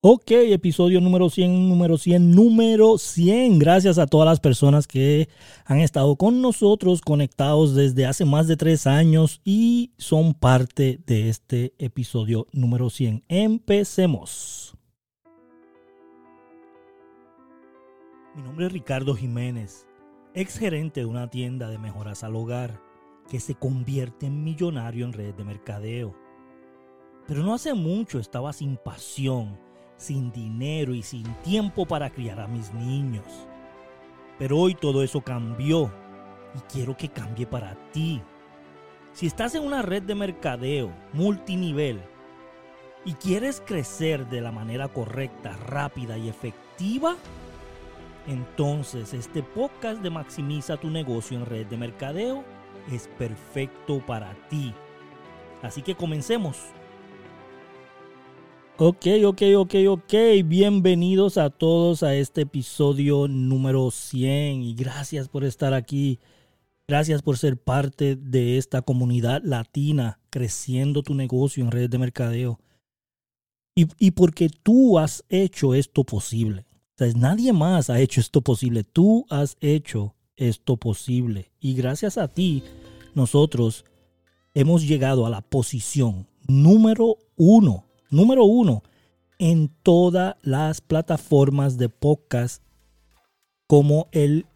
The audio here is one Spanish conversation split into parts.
Ok, episodio número 100, número 100, número 100. Gracias a todas las personas que han estado con nosotros conectados desde hace más de tres años y son parte de este episodio número 100. Empecemos. Mi nombre es Ricardo Jiménez, ex gerente de una tienda de mejoras al hogar que se convierte en millonario en redes de mercadeo. Pero no hace mucho estaba sin pasión sin dinero y sin tiempo para criar a mis niños. Pero hoy todo eso cambió y quiero que cambie para ti. Si estás en una red de mercadeo multinivel y quieres crecer de la manera correcta, rápida y efectiva, entonces este podcast de Maximiza tu negocio en red de mercadeo es perfecto para ti. Así que comencemos. Ok, ok, ok, ok. Bienvenidos a todos a este episodio número 100 y gracias por estar aquí. Gracias por ser parte de esta comunidad latina creciendo tu negocio en redes de mercadeo. Y, y porque tú has hecho esto posible. O sea, nadie más ha hecho esto posible. Tú has hecho esto posible. Y gracias a ti, nosotros hemos llegado a la posición número uno número uno en todas las plataformas de podcast como el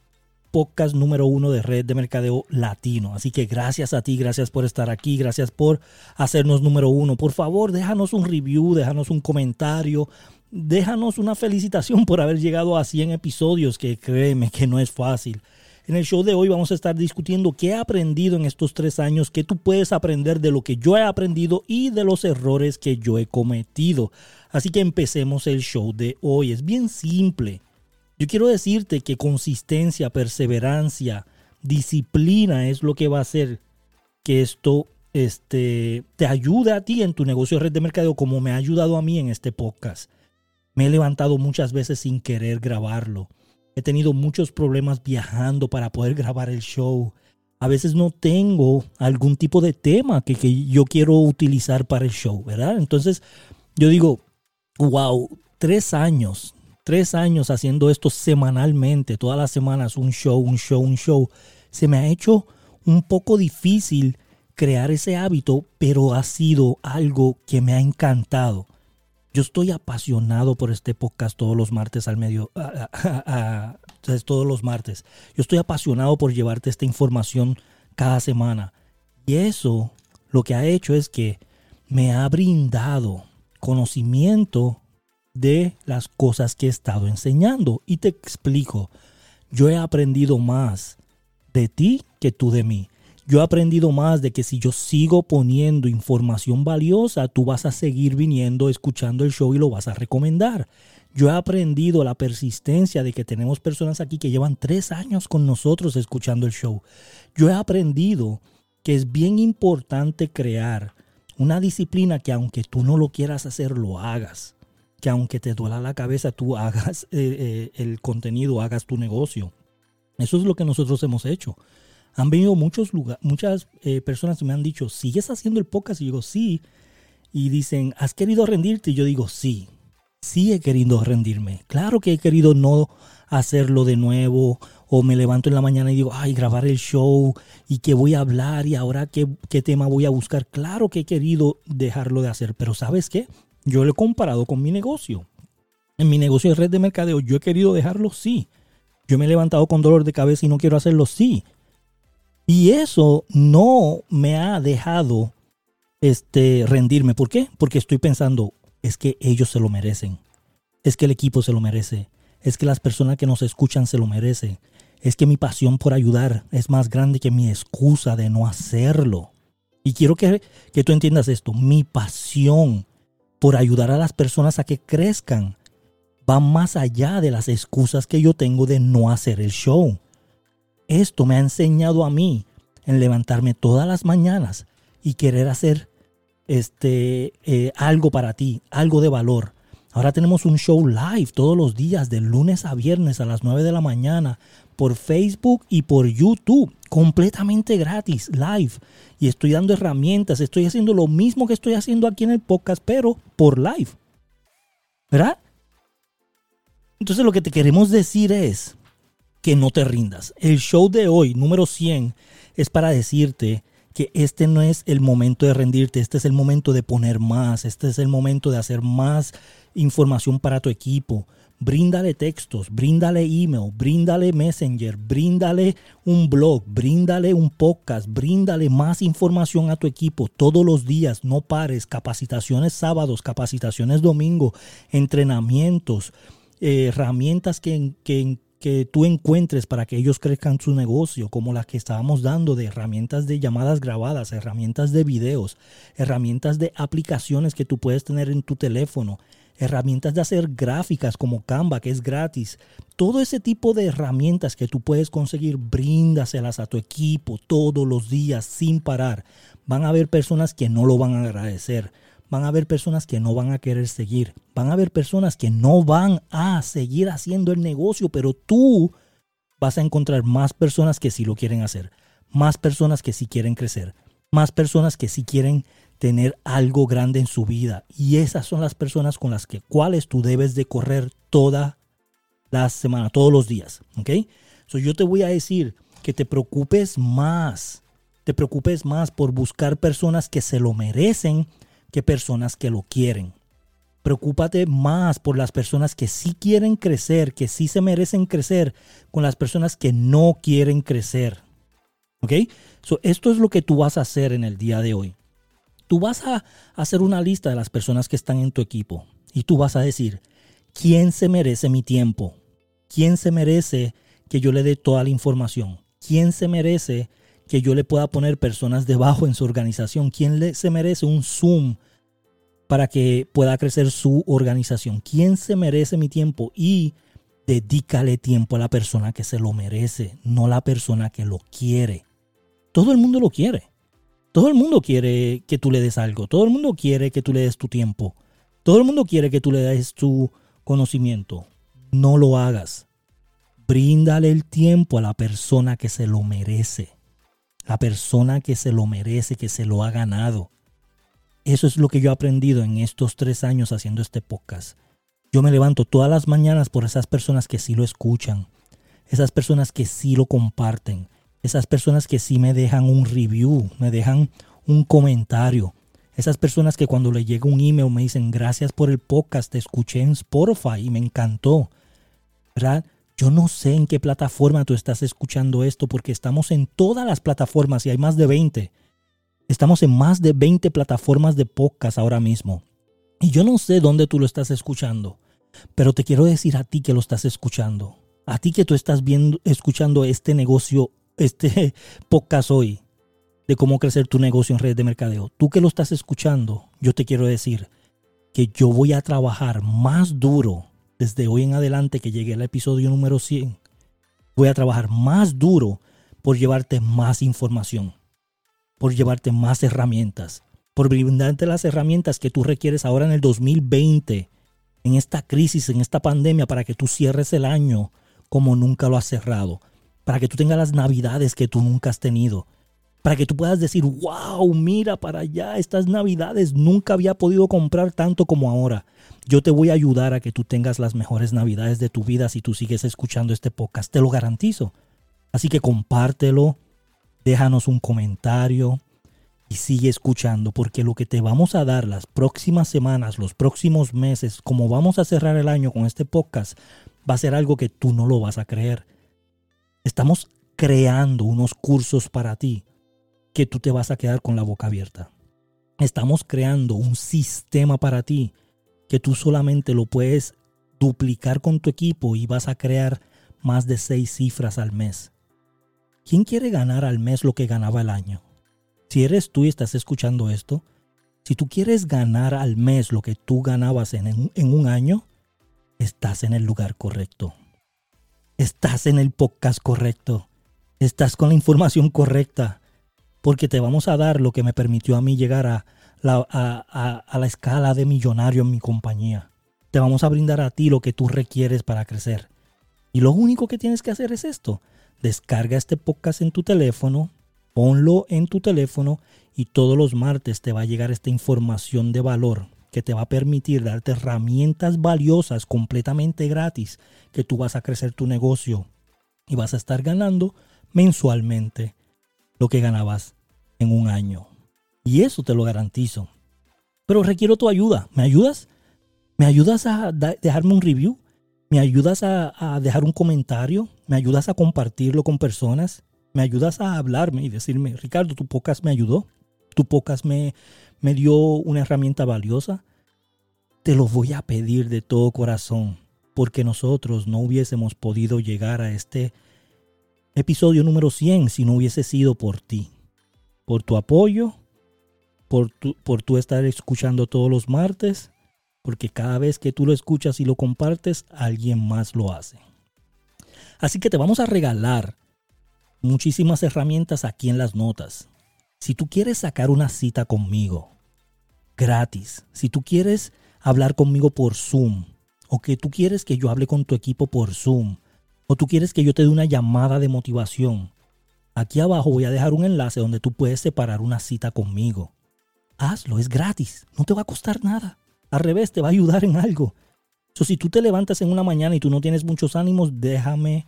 podcast número uno de red de mercadeo latino. Así que gracias a ti, gracias por estar aquí, gracias por hacernos número uno. Por favor, déjanos un review, déjanos un comentario, déjanos una felicitación por haber llegado a 100 episodios, que créeme que no es fácil. En el show de hoy vamos a estar discutiendo qué he aprendido en estos tres años, qué tú puedes aprender de lo que yo he aprendido y de los errores que yo he cometido. Así que empecemos el show de hoy. Es bien simple. Yo quiero decirte que consistencia, perseverancia, disciplina es lo que va a hacer que esto este, te ayude a ti en tu negocio de red de mercadeo como me ha ayudado a mí en este podcast. Me he levantado muchas veces sin querer grabarlo. He tenido muchos problemas viajando para poder grabar el show. A veces no tengo algún tipo de tema que, yo quiero utilizar para el show, ¿verdad? Entonces yo digo, wow, tres años, tres años haciendo esto semanalmente, todas las semanas, un show, un show, un show. Se me ha hecho un poco difícil crear ese hábito, pero ha sido algo que me ha encantado. Yo estoy apasionado por este podcast todos los martes al medio, todos los martes. Yo estoy apasionado por llevarte esta información cada semana. Y eso lo que ha hecho es que me ha brindado conocimiento de las cosas que he estado enseñando. Y te explico, yo he aprendido más de ti que tú de mí. Yo he aprendido más de que si yo sigo poniendo información valiosa, tú vas a seguir viniendo, escuchando el show y lo vas a recomendar. Yo he aprendido la persistencia de que tenemos personas aquí que llevan tres años con nosotros escuchando el show. Yo he aprendido que es bien importante crear una disciplina que aunque tú no lo quieras hacer, lo hagas. Que aunque te duela la cabeza, tú hagas eh, eh, el contenido, hagas tu negocio. Eso es lo que nosotros hemos hecho han venido muchos lugares, muchas eh, personas que me han dicho, ¿sigues haciendo el podcast? Y yo digo, sí. Y dicen, ¿has querido rendirte? Y yo digo, sí. Sí he querido rendirme. Claro que he querido no hacerlo de nuevo. O me levanto en la mañana y digo, ay, grabar el show. ¿Y qué voy a hablar? ¿Y ahora qué, qué tema voy a buscar? Claro que he querido dejarlo de hacer. Pero ¿sabes qué? Yo lo he comparado con mi negocio. En mi negocio de red de mercadeo, yo he querido dejarlo, sí. Yo me he levantado con dolor de cabeza y no quiero hacerlo, sí. Y eso no me ha dejado este, rendirme. ¿Por qué? Porque estoy pensando, es que ellos se lo merecen. Es que el equipo se lo merece. Es que las personas que nos escuchan se lo merecen. Es que mi pasión por ayudar es más grande que mi excusa de no hacerlo. Y quiero que, que tú entiendas esto. Mi pasión por ayudar a las personas a que crezcan va más allá de las excusas que yo tengo de no hacer el show. Esto me ha enseñado a mí en levantarme todas las mañanas y querer hacer este, eh, algo para ti, algo de valor. Ahora tenemos un show live todos los días, de lunes a viernes a las 9 de la mañana, por Facebook y por YouTube, completamente gratis, live. Y estoy dando herramientas, estoy haciendo lo mismo que estoy haciendo aquí en el podcast, pero por live. ¿Verdad? Entonces lo que te queremos decir es que no te rindas. El show de hoy, número 100, es para decirte que este no es el momento de rendirte, este es el momento de poner más, este es el momento de hacer más información para tu equipo. Bríndale textos, bríndale email, bríndale messenger, bríndale un blog, bríndale un podcast, bríndale más información a tu equipo todos los días, no pares, capacitaciones sábados, capacitaciones domingo, entrenamientos, eh, herramientas que, que, que tú encuentres para que ellos crezcan su negocio, como las que estábamos dando de herramientas de llamadas grabadas, herramientas de videos, herramientas de aplicaciones que tú puedes tener en tu teléfono, herramientas de hacer gráficas como Canva, que es gratis. Todo ese tipo de herramientas que tú puedes conseguir, bríndaselas a tu equipo todos los días sin parar. Van a haber personas que no lo van a agradecer van a haber personas que no van a querer seguir, van a haber personas que no van a seguir haciendo el negocio, pero tú vas a encontrar más personas que sí lo quieren hacer, más personas que sí quieren crecer, más personas que sí quieren tener algo grande en su vida. Y esas son las personas con las que cuales tú debes de correr toda la semana, todos los días. ¿Ok? So yo te voy a decir que te preocupes más, te preocupes más por buscar personas que se lo merecen que personas que lo quieren. Preocúpate más por las personas que sí quieren crecer, que sí se merecen crecer, con las personas que no quieren crecer. ¿Ok? So, esto es lo que tú vas a hacer en el día de hoy. Tú vas a hacer una lista de las personas que están en tu equipo y tú vas a decir, ¿quién se merece mi tiempo? ¿Quién se merece que yo le dé toda la información? ¿Quién se merece que yo le pueda poner personas debajo en su organización? ¿Quién le, se merece un Zoom para que pueda crecer su organización? ¿Quién se merece mi tiempo? Y dedícale tiempo a la persona que se lo merece, no la persona que lo quiere. Todo el mundo lo quiere. Todo el mundo quiere que tú le des algo. Todo el mundo quiere que tú le des tu tiempo. Todo el mundo quiere que tú le des tu conocimiento. No lo hagas. Bríndale el tiempo a la persona que se lo merece la persona que se lo merece, que se lo ha ganado. Eso es lo que yo he aprendido en estos tres años haciendo este podcast. Yo me levanto todas las mañanas por esas personas que sí lo escuchan, esas personas que sí lo comparten, esas personas que sí me dejan un review, me dejan un comentario, esas personas que cuando le llega un email me dicen gracias por el podcast, te escuché en Spotify y me encantó. ¿Verdad? Yo no sé en qué plataforma tú estás escuchando esto porque estamos en todas las plataformas y hay más de 20. Estamos en más de 20 plataformas de podcast ahora mismo. Y yo no sé dónde tú lo estás escuchando, pero te quiero decir a ti que lo estás escuchando. A ti que tú estás viendo, escuchando este negocio, este podcast hoy, de cómo crecer tu negocio en redes de mercadeo. Tú que lo estás escuchando, yo te quiero decir que yo voy a trabajar más duro desde hoy en adelante que llegue al episodio número 100, voy a trabajar más duro por llevarte más información, por llevarte más herramientas, por brindarte las herramientas que tú requieres ahora en el 2020, en esta crisis, en esta pandemia, para que tú cierres el año como nunca lo has cerrado, para que tú tengas las navidades que tú nunca has tenido, para que tú puedas decir, wow, mira para allá, estas navidades nunca había podido comprar tanto como ahora. Yo te voy a ayudar a que tú tengas las mejores navidades de tu vida si tú sigues escuchando este podcast, te lo garantizo. Así que compártelo, déjanos un comentario y sigue escuchando porque lo que te vamos a dar las próximas semanas, los próximos meses, como vamos a cerrar el año con este podcast, va a ser algo que tú no lo vas a creer. Estamos creando unos cursos para ti que tú te vas a quedar con la boca abierta. Estamos creando un sistema para ti que tú solamente lo puedes duplicar con tu equipo y vas a crear más de seis cifras al mes. ¿Quién quiere ganar al mes lo que ganaba el año? Si eres tú y estás escuchando esto, si tú quieres ganar al mes lo que tú ganabas en, en un año, estás en el lugar correcto. Estás en el podcast correcto. Estás con la información correcta porque te vamos a dar lo que me permitió a mí llegar a la, escala de millonario en mi compañía. Te vamos a brindar a ti lo que tú requieres para crecer. Y lo único que tienes que hacer es esto. Descarga este podcast en tu teléfono, ponlo en tu teléfono y todos los martes te va a llegar esta información de valor que te va a permitir darte herramientas valiosas completamente gratis que tú vas a crecer tu negocio y vas a estar ganando mensualmente lo que ganabas en un año. Y eso te lo garantizo. Pero requiero tu ayuda. ¿Me ayudas? ¿Me ayudas a dejarme un review? ¿Me ayudas a, dejar un comentario? ¿Me ayudas a compartirlo con personas? ¿Me ayudas a hablarme y decirme, Ricardo, tu podcast me ayudó? ¿Tu podcast me, me dio una herramienta valiosa? Te lo voy a pedir de todo corazón, porque nosotros no hubiésemos podido llegar a este episodio número 100 si no hubiese sido por ti, por tu apoyo, por tu, por tu estar escuchando todos los martes, porque cada vez que tú lo escuchas y lo compartes, alguien más lo hace. Así que te vamos a regalar muchísimas herramientas aquí en las notas. Si tú quieres sacar una cita conmigo, gratis, si tú quieres hablar conmigo por Zoom, o que tú quieres que yo hable con tu equipo por Zoom, o tú quieres que yo te dé una llamada de motivación, aquí abajo voy a dejar un enlace donde tú puedes separar una cita conmigo. Hazlo, es gratis, no te va a costar nada. Al revés, te va a ayudar en algo. So, si tú te levantas en una mañana y tú no tienes muchos ánimos, déjame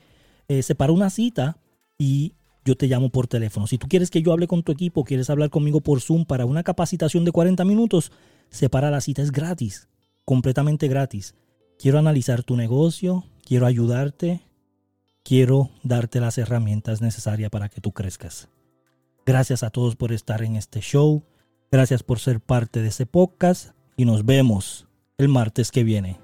eh, separar una cita y yo te llamo por teléfono. Si tú quieres que yo hable con tu equipo, quieres hablar conmigo por Zoom para una capacitación de 40 minutos, separa la cita, es gratis, completamente gratis. Quiero analizar tu negocio, quiero ayudarte, quiero darte las herramientas necesarias para que tú crezcas. Gracias a todos por estar en este show, gracias por ser parte de ese podcast y nos vemos el martes que viene.